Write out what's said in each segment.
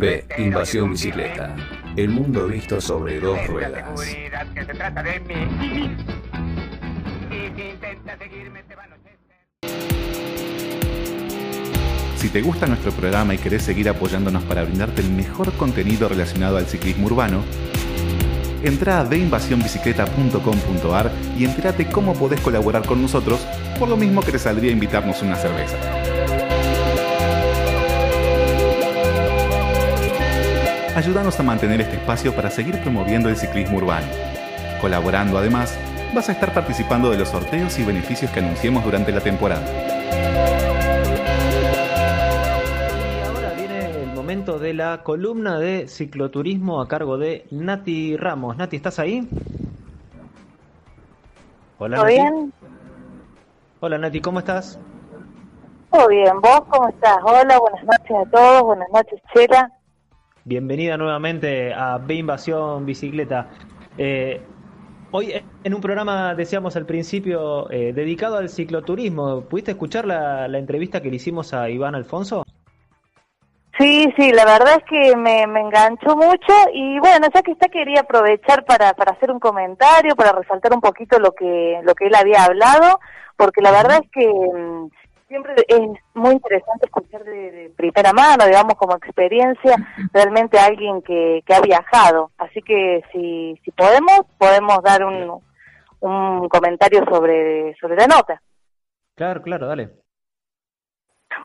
B. Invasión bicicleta. El mundo visto sobre dos ruedas. Si te gusta nuestro programa y querés seguir apoyándonos para brindarte el mejor contenido relacionado al ciclismo urbano, entra a deinvasionbicicleta.com.ar y entérate cómo podés colaborar con nosotros, por lo mismo que te saldría invitarnos una cerveza. Ayúdanos a mantener este espacio para seguir promoviendo el ciclismo urbano. Colaborando además, vas a estar participando de los sorteos y beneficios que anunciemos durante la temporada. de la columna de cicloturismo a cargo de Nati Ramos. Nati, ¿estás ahí? Hola, ¿Todo bien? Hola, Nati, ¿cómo estás? Todo bien, ¿vos cómo estás? Hola, buenas noches a todos, buenas noches, Chela. Bienvenida nuevamente a B Invasión Bicicleta. Eh, hoy en un programa, decíamos al principio, eh, dedicado al cicloturismo. ¿Pudiste escuchar la, la entrevista que le hicimos a Iván Alfonso? Sí, sí, la verdad es que me, enganchó mucho y bueno, ya que está quería aprovechar para, para hacer un comentario, para resaltar un poquito lo que, lo que él había hablado, porque la verdad es que mm, siempre es muy interesante escuchar de, primera mano, digamos, como experiencia, realmente a alguien que, que ha viajado. Así que si, si podemos, podemos dar un, un comentario sobre, sobre la nota. Claro, claro, dale.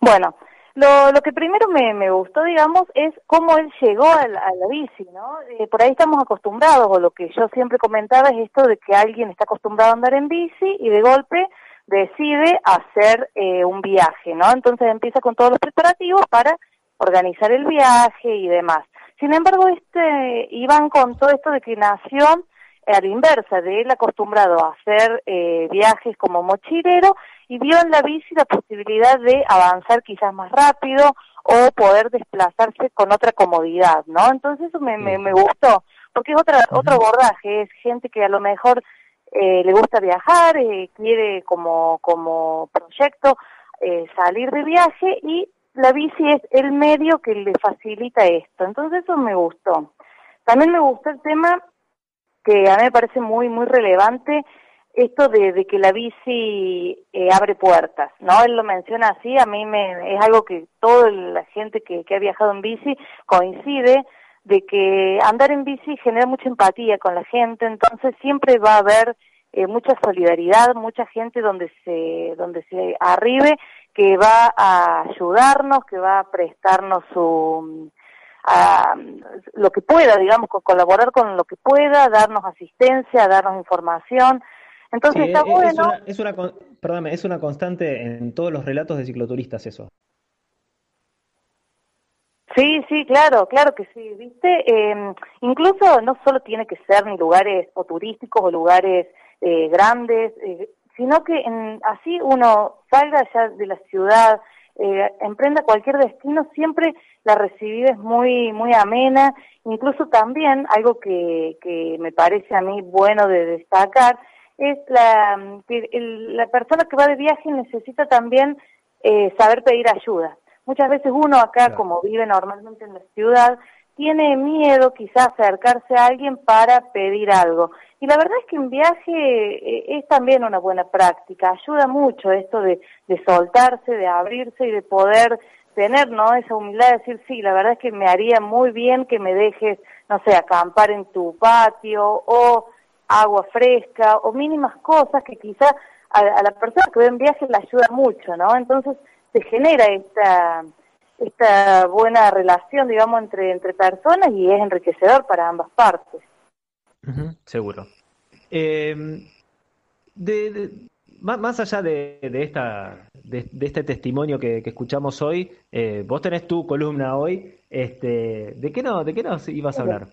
Bueno, lo, lo que primero me, me gustó, digamos, es cómo él llegó a la, bici, ¿no? Eh, por ahí estamos acostumbrados, o lo que yo siempre comentaba es esto de que alguien está acostumbrado a andar en bici y de golpe decide hacer eh, un viaje, ¿no? Entonces empieza con todos los preparativos para organizar el viaje y demás. Sin embargo, este Iván contó esto de que nació a la inversa, de él acostumbrado a hacer eh, viajes como mochilero y vio en la bici la posibilidad de avanzar quizás más rápido o poder desplazarse con otra comodidad, ¿no? Entonces eso me, me, gustó, porque es otra, otro abordaje, es gente que a lo mejor eh, le gusta viajar, eh, quiere como, como proyecto eh, salir de viaje y la bici es el medio que le facilita esto, entonces eso me gustó. También me gustó el tema que a mí me parece muy, muy relevante, esto de, que la bici eh, abre puertas, ¿no? Él lo menciona así, a mí me, es algo que toda la gente que, ha viajado en bici coincide, de que andar en bici genera mucha empatía con la gente, entonces siempre va a haber eh, mucha solidaridad, mucha gente donde se, donde se arribe, que va a ayudarnos, que va a prestarnos su, a, lo que pueda, digamos, colaborar con lo que pueda, darnos asistencia, darnos información, entonces está bueno. Es una, perdóname, es una constante en todos los relatos de cicloturistas eso. Sí, sí, claro, claro que sí, ¿viste? Eh, incluso no solo tiene que ser ni lugares o turísticos o lugares eh, grandes, eh, sino que en, así uno salga ya de la ciudad, eh, emprenda cualquier destino, siempre la recibida es muy, muy amena, incluso también algo que, que me parece a mí bueno de destacar, es la, que la persona que va de viaje necesita también eh, saber pedir ayuda. Muchas veces uno acá, como vive normalmente en la ciudad, tiene miedo quizás acercarse a alguien para pedir algo. Y la verdad es que en viaje eh, es también una buena práctica, ayuda mucho esto de, de soltarse, de abrirse y de poder tener ¿no? esa humildad de decir, sí, la verdad es que me haría muy bien que me dejes, no sé, acampar en tu patio o agua fresca o mínimas cosas que quizá a, la persona que ve en viaje le ayuda mucho, ¿no? Entonces se genera esta esta buena relación, digamos, entre, entre personas y es enriquecedor para ambas partes. seguro. Eh, de, más, allá de, de esta, de, este testimonio que, escuchamos hoy, eh, vos tenés tu columna hoy. Este, ¿de qué no, de qué nos ibas a hablar?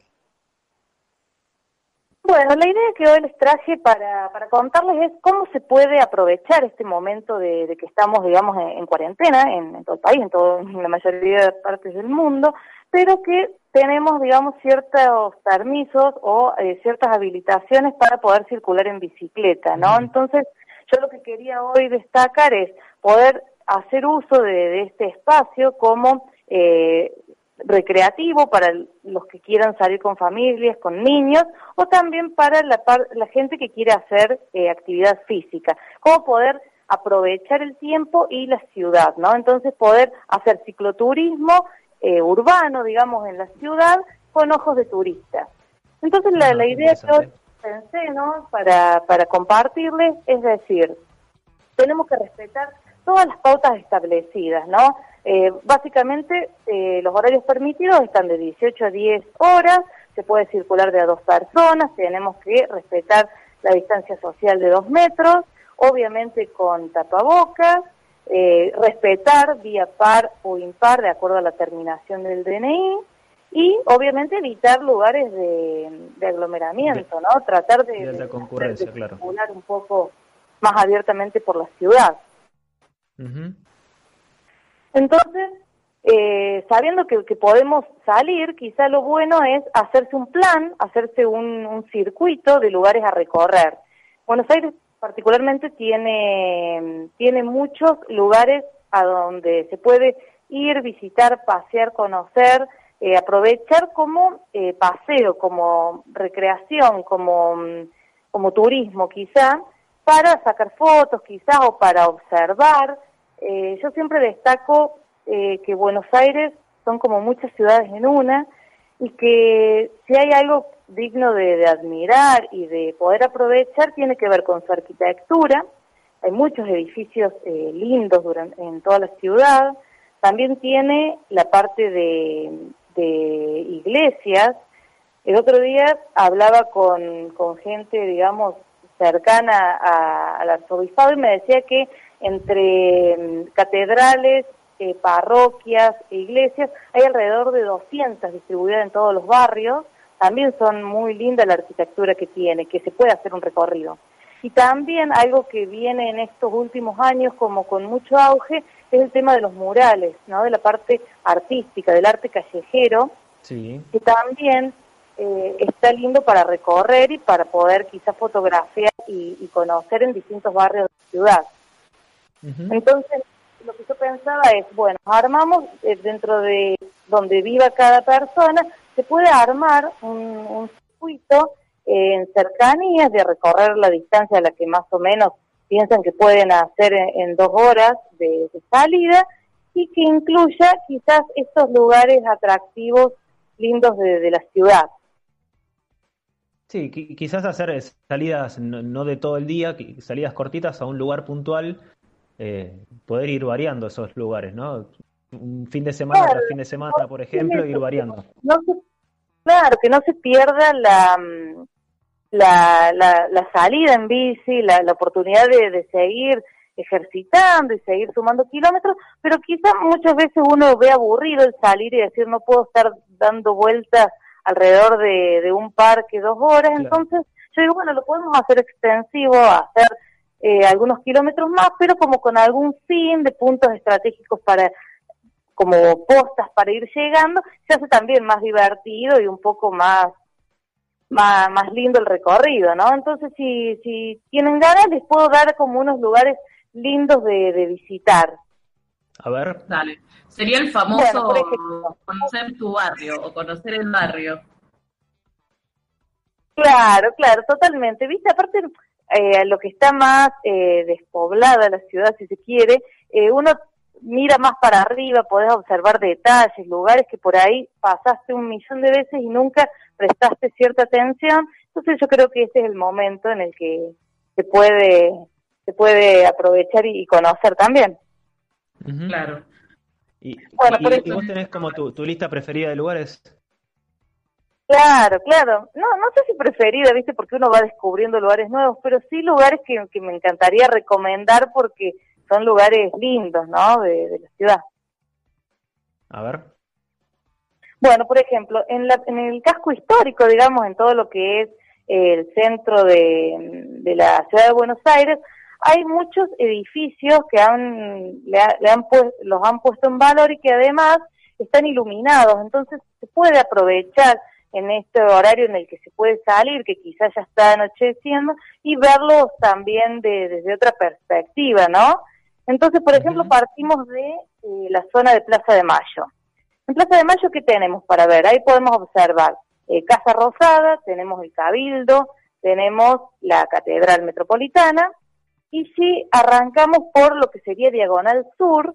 Bueno, la idea que hoy les traje para, para contarles es cómo se puede aprovechar este momento de, que estamos, digamos, en, cuarentena en, todo el país, en, todo, en la mayoría de partes del mundo, pero que tenemos, digamos, ciertos permisos o eh, ciertas habilitaciones para poder circular en bicicleta, ¿no? Entonces, yo lo que quería hoy destacar es poder hacer uso de, este espacio como eh, recreativo para los que quieran salir con familias, con niños, o también para la, la gente que quiere hacer eh, actividad física. Cómo poder aprovechar el tiempo y la ciudad, ¿no? Entonces poder hacer cicloturismo eh, urbano, digamos, en la ciudad con ojos de turista. Entonces la, la idea que yo pensé, ¿no? Para, para compartirles es decir, tenemos que respetar todas las pautas establecidas, ¿no? Eh, básicamente, eh, los horarios permitidos están de 18 a 10 horas, se puede circular de a dos personas, tenemos que respetar la distancia social de dos metros, obviamente con tapabocas, eh, respetar vía par o impar de acuerdo a la terminación del DNI y obviamente evitar lugares de, aglomeramiento, ¿no? Tratar de, de, concurrencia, claro. circular un poco más abiertamente por la ciudad. Entonces, eh, sabiendo que, podemos salir, quizá lo bueno es hacerse un plan, hacerse un, circuito de lugares a recorrer. Buenos Aires particularmente tiene, tiene muchos lugares a donde se puede ir, visitar, pasear, conocer, eh, aprovechar como eh, paseo, como recreación, como, como turismo quizá, para sacar fotos quizás o para observar. Eh, yo siempre destaco eh, que Buenos Aires son como muchas ciudades en una y que si hay algo digno de, admirar y de poder aprovechar tiene que ver con su arquitectura. Hay muchos edificios eh, lindos durante, en toda la ciudad. También tiene la parte de, iglesias. El otro día hablaba con, con gente, digamos, cercana al arzobispado y me decía que entre mm, catedrales, eh, parroquias e iglesias hay alrededor de 200 distribuidas en todos los barrios. También son muy linda la arquitectura que tiene, que se puede hacer un recorrido. Y también algo que viene en estos últimos años como con mucho auge es el tema de los murales, ¿no? de la parte artística, del arte callejero, sí. que también eh, está lindo para recorrer y para poder quizás fotografiar y, conocer en distintos barrios de la ciudad. Entonces, lo que yo pensaba es, bueno, armamos eh, dentro de donde viva cada persona, se puede armar un, circuito eh, en cercanías de recorrer la distancia a la que más o menos piensan que pueden hacer en, dos horas de, salida y que incluya quizás estos lugares atractivos lindos de la ciudad. Sí, quizás hacer salidas no, de todo el día, salidas cortitas a un lugar puntual, eh, poder ir variando esos lugares, ¿no? Un fin de semana tras fin de semana, por ejemplo, ir variando. claro, que no se pierda la, mm, la, la, salida en bici, la, la oportunidad de, de seguir ejercitando y seguir sumando kilómetros, pero quizás muchas veces uno ve aburrido el salir y decir no puedo estar dando vueltas alrededor de, un parque dos horas, entonces yo digo, bueno, lo podemos hacer extensivo, hacer eh, algunos kilómetros más, pero como con algún fin de puntos estratégicos para como postas para ir llegando, se hace también más divertido y un poco más más, más lindo el recorrido, ¿no? Entonces, si, si tienen ganas, les puedo dar como unos lugares lindos de, de visitar. A ver. Dale. Sería el famoso conocer tu barrio o conocer el barrio. Claro, claro, totalmente. Viste, aparte, eh, lo que está más eh, despoblada la ciudad, si se quiere, eh, uno mira más para arriba, podés observar detalles, lugares que por ahí pasaste un millón de veces y nunca prestaste cierta atención. Entonces yo creo que ese es el momento en el que se puede, se puede aprovechar y conocer también. Claro. Y, bueno, vos tenés como tu, lista preferida de lugares. Claro, claro. No, no sé si preferida, ¿viste? Porque uno va descubriendo lugares nuevos, pero sí lugares que, que me encantaría recomendar porque son lugares lindos, ¿no? De, la ciudad. A ver. Bueno, por ejemplo, en, la, en el casco histórico, digamos, en todo lo que es el centro de, de la ciudad de Buenos Aires, hay muchos edificios que han, le, han los han puesto en valor y que además están iluminados, entonces se puede aprovechar en este horario en el que se puede salir, que quizás ya está anocheciendo, y verlos también desde otra perspectiva, ¿no? Entonces, por ejemplo, partimos de eh, la zona de Plaza de Mayo. En Plaza de Mayo, ¿qué tenemos para ver? Ahí podemos observar eh, Casa Rosada, tenemos el Cabildo, tenemos la Catedral Metropolitana, y si arrancamos por lo que sería Diagonal Sur,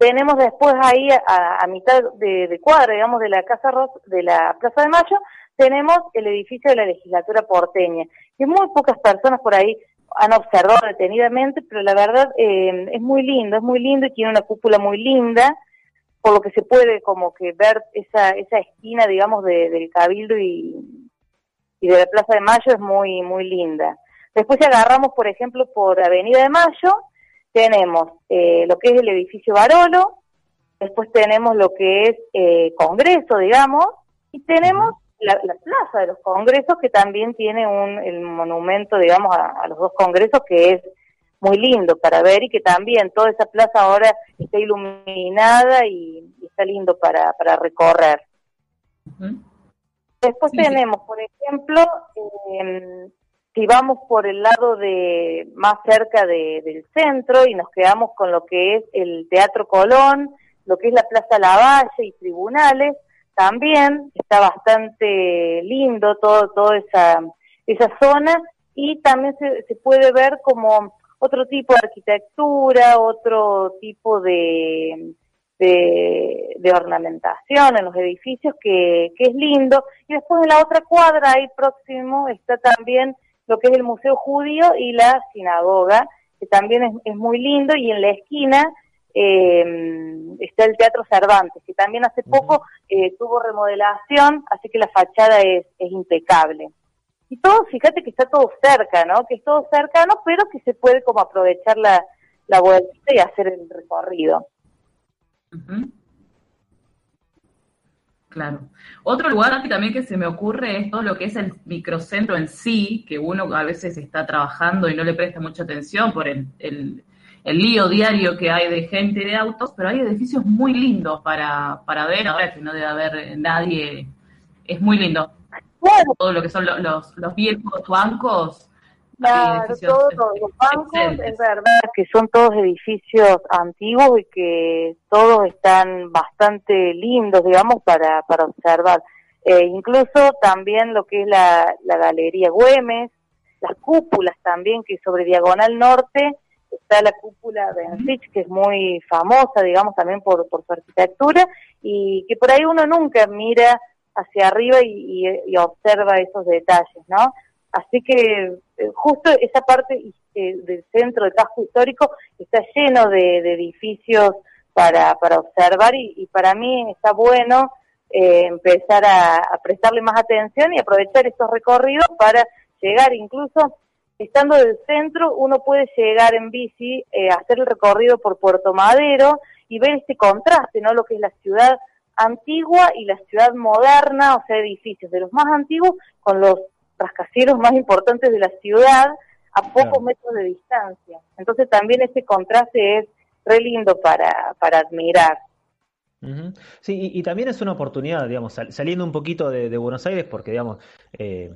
tenemos después ahí a, mitad de, cuadra, digamos, de la Casa de la Plaza de Mayo, tenemos el edificio de la legislatura porteña, que muy pocas personas por ahí han observado detenidamente, pero la verdad eh, es muy lindo, es muy lindo y tiene una cúpula muy linda, por lo que se puede como que ver esa, esa esquina, digamos, del Cabildo y, y de la Plaza de Mayo es muy, muy linda. Después si agarramos, por ejemplo, por Avenida de Mayo, tenemos eh, lo que es el edificio Barolo, después tenemos lo que es eh, Congreso, digamos, y tenemos la, Plaza de los Congresos, que también tiene un, el monumento, digamos, a, los dos congresos, que es muy lindo para ver y que también toda esa plaza ahora está iluminada y, está lindo para, para recorrer. Después tenemos, por ejemplo, eh, si vamos por el lado de más cerca del centro y nos quedamos con lo que es el Teatro Colón, lo que es la Plaza Lavalle y tribunales, también está bastante lindo todo toda esa esa zona y también se, se puede ver como otro tipo de arquitectura, otro tipo de, de, de, ornamentación en los edificios que, que es lindo. Y después en la otra cuadra, ahí próximo, está también lo que es el Museo Judío y la sinagoga, que también es, muy lindo, y en la esquina eh, está el Teatro Cervantes, que también hace poco eh, tuvo remodelación, así que la fachada es, impecable. Y todo, fíjate que está todo cerca, ¿no? Que es todo cercano, pero que se puede como aprovechar la, la vuelta y hacer el recorrido. Claro. Otro lugar también que se me ocurre es todo lo que es el microcentro en sí, que uno a veces está trabajando y no le presta mucha atención por el, el, lío diario que hay de gente y de autos, pero hay edificios muy lindos para, para ver, ahora que no debe haber nadie, es muy lindo. Todo lo que son los, los, los viejos bancos Claro, todos los bancos, es verdad que son todos edificios antiguos y que todos están bastante lindos, digamos, para, para observar. Eh, incluso también lo que es la, la Galería Güemes, las cúpulas también, que sobre Diagonal Norte está la cúpula de Ansich, que es muy famosa, digamos, también por, por su arquitectura, y que por ahí uno nunca mira hacia arriba y, y observa esos detalles, ¿no? Así que eh, justo esa parte eh, del centro del casco histórico está lleno de, edificios para, para observar y, para mí está bueno eh, empezar a, prestarle más atención y aprovechar estos recorridos para llegar incluso estando del centro uno puede llegar en bici hacer el recorrido por Puerto Madero y ver este contraste no lo que es la ciudad antigua y la ciudad moderna o sea edificios de los más antiguos con los rascacielos más importantes de la ciudad a pocos metros de distancia. Entonces también ese contraste es re lindo para, para admirar. Sí, y, también es una oportunidad, digamos, saliendo un poquito de, Buenos Aires, porque, digamos, eh,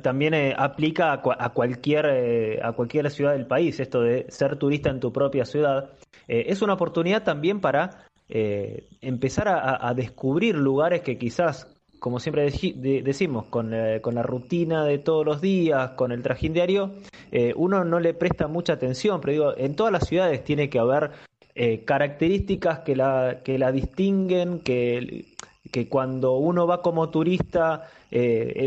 también eh, aplica a, cualquier, eh, a cualquier ciudad del país, esto de ser turista en tu propia ciudad. es una oportunidad también para empezar a, descubrir lugares que quizás como siempre decimos, con, eh, con, la rutina de todos los días, con el trajín diario, eh, uno no le presta mucha atención, pero digo, en todas las ciudades tiene que haber eh, características que la, que la distinguen, que, que cuando uno va como turista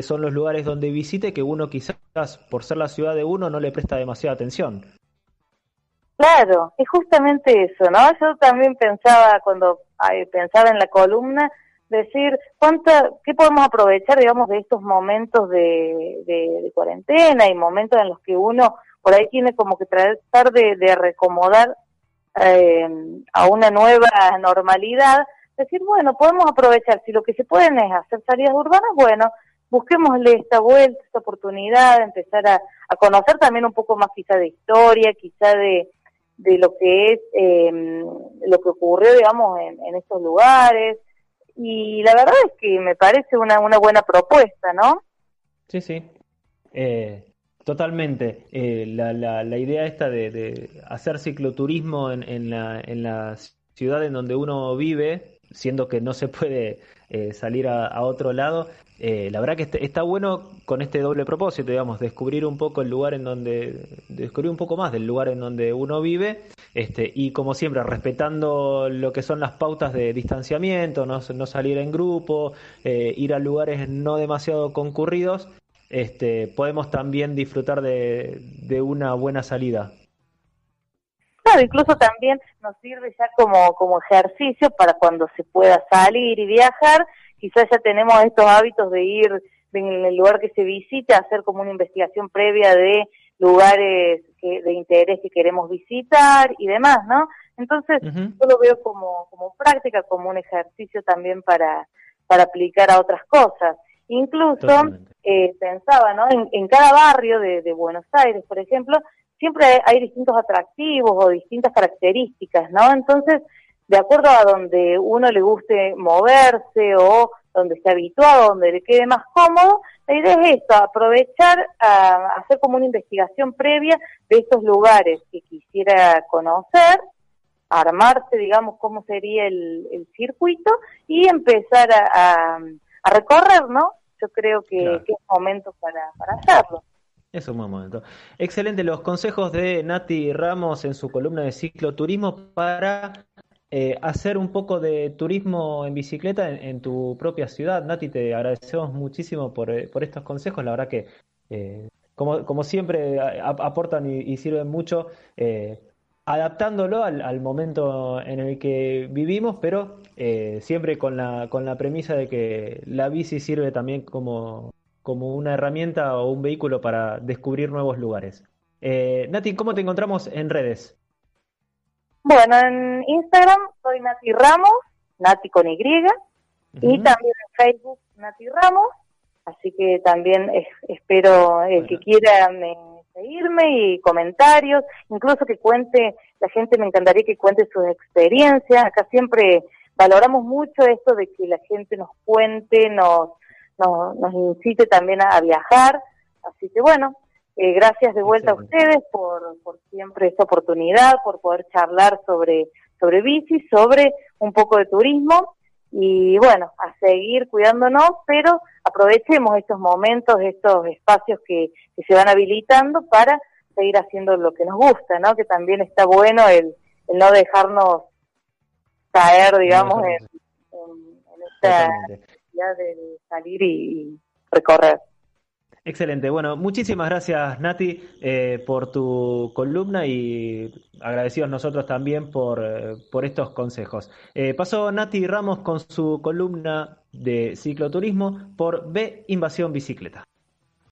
son los lugares donde visite, que uno quizás, por ser la ciudad de uno, no le presta demasiada atención. Claro, es justamente eso, ¿no? Yo también pensaba cuando pensaba en la columna, decir cuánta, qué podemos aprovechar, digamos, de estos momentos de, de, cuarentena y momentos en los que uno por ahí tiene como que tratar de, recomodar eh, a una nueva normalidad, decir, bueno, podemos aprovechar, si lo que se pueden es hacer salidas urbanas, bueno, busquémosle esta vuelta, esta oportunidad, empezar a, conocer también un poco más quizá de historia, quizá de, de lo que es eh, lo que ocurrió, digamos, en estos lugares, y la verdad es que me parece una, una buena propuesta, ¿no? Sí, sí. Eh, totalmente. Eh, la, la, la, idea esta de, hacer cicloturismo en, en, la, en la ciudad en donde uno vive siendo que no se puede eh, salir a, otro lado. Eh, la verdad que está bueno con este doble propósito, digamos, descubrir un poco el lugar en donde, descubrir un poco más del lugar en donde uno vive, este, y como siempre, respetando lo que son las pautas de distanciamiento, no, no salir en grupo, eh, ir a lugares no demasiado concurridos, este, podemos también disfrutar de, de una buena salida. Claro, incluso también nos sirve ya como, como ejercicio para cuando se pueda salir y viajar, quizás ya tenemos estos hábitos de ir en el lugar que se visite, hacer como una investigación previa de lugares de interés que queremos visitar y demás, ¿no? Entonces, yo lo veo como, como práctica, como un ejercicio también para, para aplicar a otras cosas. Incluso eh, pensaba, ¿no? En, en cada barrio de, de Buenos Aires, por ejemplo, siempre hay distintos atractivos o distintas características, ¿no? Entonces, de acuerdo a donde uno le guste moverse o donde esté habituado, donde le quede más cómodo, la idea es esto, aprovechar a hacer como una investigación previa de estos lugares que quisiera conocer, armarse, digamos, cómo sería el, circuito y empezar a, recorrer, ¿no? Yo creo que, es momento para hacerlo. Es un buen momento. Excelente los consejos de Nati Ramos en su columna de cicloturismo para eh, hacer un poco de turismo en bicicleta en, tu propia ciudad. Nati, te agradecemos muchísimo por, eh, estos consejos. La verdad que, eh, como, siempre, aportan y, sirven mucho, adaptándolo al, momento en el que vivimos, pero siempre con la, con la premisa de que la bici sirve también como como una herramienta o un vehículo para descubrir nuevos lugares. Eh, Nati, ¿cómo te encontramos en redes? Bueno, en Instagram soy Nati Ramos, Nati con Y, y también en Facebook Nati Ramos, así que también espero el que quiera seguirme y comentarios, incluso que cuente, la gente me encantaría que cuente sus experiencias, acá siempre valoramos mucho esto de que la gente nos cuente, nos nos, incite también a, viajar. Así que bueno, eh, gracias de vuelta a ustedes por, por siempre esta oportunidad, por poder charlar sobre, sobre bici, sobre un poco de turismo y bueno, a seguir cuidándonos, pero aprovechemos estos momentos, estos espacios que, que se van habilitando para seguir haciendo lo que nos gusta, ¿no? Que también está bueno el, el no dejarnos caer, digamos, en, en, esta de salir y, recorrer. Excelente. Bueno, muchísimas gracias Nati eh, por tu columna y agradecidos nosotros también por, eh, por estos consejos. Eh, pasó Nati Ramos con su columna de cicloturismo por B Invasión Bicicleta.